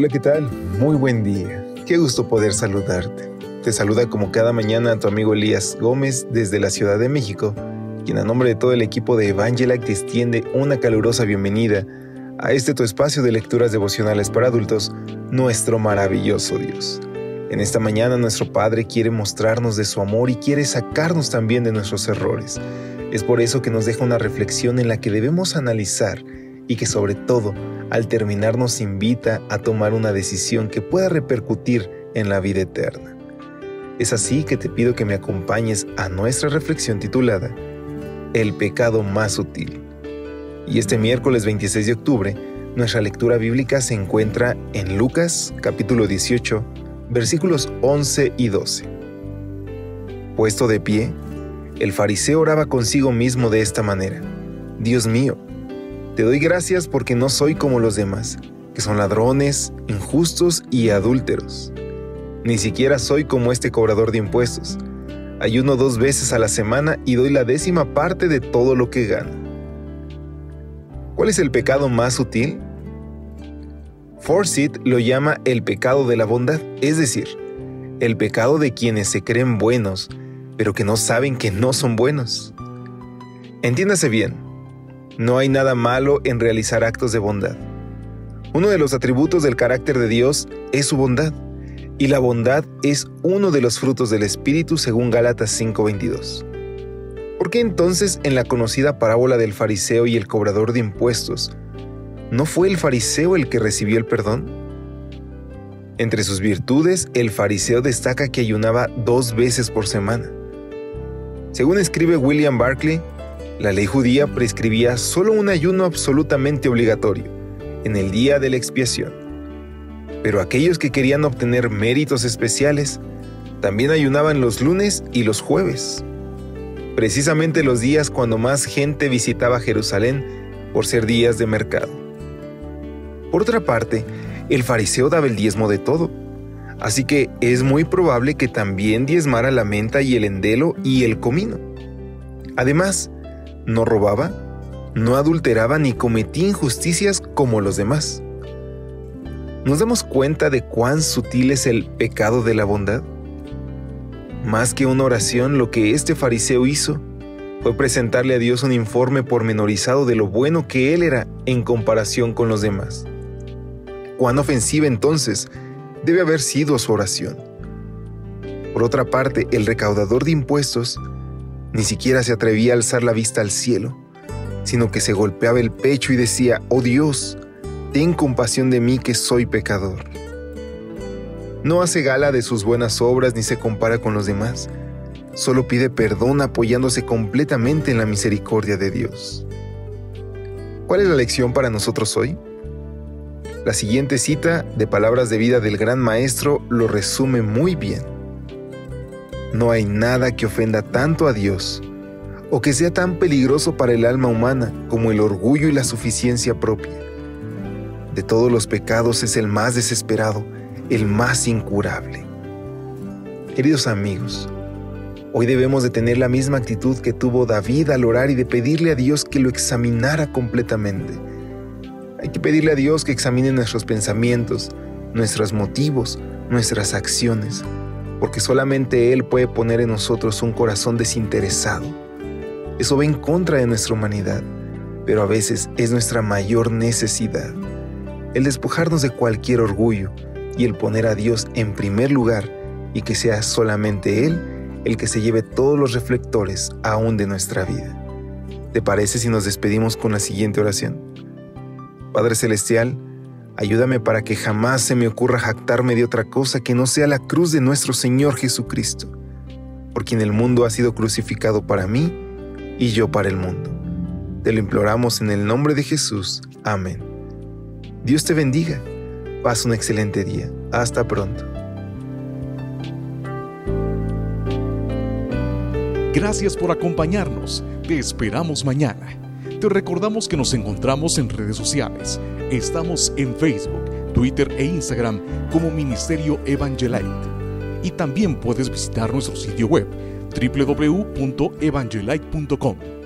Hola, ¿qué tal? Muy buen día. Qué gusto poder saludarte. Te saluda como cada mañana tu amigo Elías Gómez desde la Ciudad de México, quien a nombre de todo el equipo de Evangelic te extiende una calurosa bienvenida a este tu espacio de lecturas devocionales para adultos, nuestro maravilloso Dios. En esta mañana nuestro Padre quiere mostrarnos de su amor y quiere sacarnos también de nuestros errores. Es por eso que nos deja una reflexión en la que debemos analizar y que sobre todo al terminar nos invita a tomar una decisión que pueda repercutir en la vida eterna. Es así que te pido que me acompañes a nuestra reflexión titulada El pecado más sutil. Y este miércoles 26 de octubre, nuestra lectura bíblica se encuentra en Lucas capítulo 18, versículos 11 y 12. Puesto de pie, el fariseo oraba consigo mismo de esta manera, Dios mío, te doy gracias porque no soy como los demás, que son ladrones, injustos y adúlteros. Ni siquiera soy como este cobrador de impuestos. Ayuno dos veces a la semana y doy la décima parte de todo lo que gano. ¿Cuál es el pecado más sutil? Forsyth lo llama el pecado de la bondad, es decir, el pecado de quienes se creen buenos, pero que no saben que no son buenos. Entiéndase bien, no hay nada malo en realizar actos de bondad. Uno de los atributos del carácter de Dios es su bondad, y la bondad es uno de los frutos del Espíritu según Gálatas 5:22. ¿Por qué entonces en la conocida parábola del fariseo y el cobrador de impuestos, no fue el fariseo el que recibió el perdón? Entre sus virtudes, el fariseo destaca que ayunaba dos veces por semana. Según escribe William Barclay, la ley judía prescribía solo un ayuno absolutamente obligatorio, en el día de la expiación. Pero aquellos que querían obtener méritos especiales, también ayunaban los lunes y los jueves, precisamente los días cuando más gente visitaba Jerusalén por ser días de mercado. Por otra parte, el fariseo daba el diezmo de todo, así que es muy probable que también diezmara la menta y el endelo y el comino. Además, no robaba, no adulteraba ni cometía injusticias como los demás. ¿Nos damos cuenta de cuán sutil es el pecado de la bondad? Más que una oración, lo que este fariseo hizo fue presentarle a Dios un informe pormenorizado de lo bueno que él era en comparación con los demás. Cuán ofensiva entonces debe haber sido su oración. Por otra parte, el recaudador de impuestos ni siquiera se atrevía a alzar la vista al cielo, sino que se golpeaba el pecho y decía, oh Dios, ten compasión de mí que soy pecador. No hace gala de sus buenas obras ni se compara con los demás, solo pide perdón apoyándose completamente en la misericordia de Dios. ¿Cuál es la lección para nosotros hoy? La siguiente cita de palabras de vida del gran maestro lo resume muy bien. No hay nada que ofenda tanto a Dios o que sea tan peligroso para el alma humana como el orgullo y la suficiencia propia. De todos los pecados es el más desesperado, el más incurable. Queridos amigos, hoy debemos de tener la misma actitud que tuvo David al orar y de pedirle a Dios que lo examinara completamente. Hay que pedirle a Dios que examine nuestros pensamientos, nuestros motivos, nuestras acciones porque solamente Él puede poner en nosotros un corazón desinteresado. Eso va en contra de nuestra humanidad, pero a veces es nuestra mayor necesidad. El despojarnos de cualquier orgullo y el poner a Dios en primer lugar y que sea solamente Él el que se lleve todos los reflectores aún de nuestra vida. ¿Te parece si nos despedimos con la siguiente oración? Padre Celestial, Ayúdame para que jamás se me ocurra jactarme de otra cosa que no sea la cruz de nuestro Señor por quien el mundo ha sido crucificado para mí y yo para el mundo. Te lo imploramos en el nombre de Jesús. Amén. Dios te bendiga. Pasa un excelente día. Hasta pronto. Gracias por acompañarnos. Te esperamos mañana. Te recordamos que nos encontramos en redes sociales. Estamos en Facebook, Twitter e Instagram como Ministerio Evangelite. Y también puedes visitar nuestro sitio web www.evangelite.com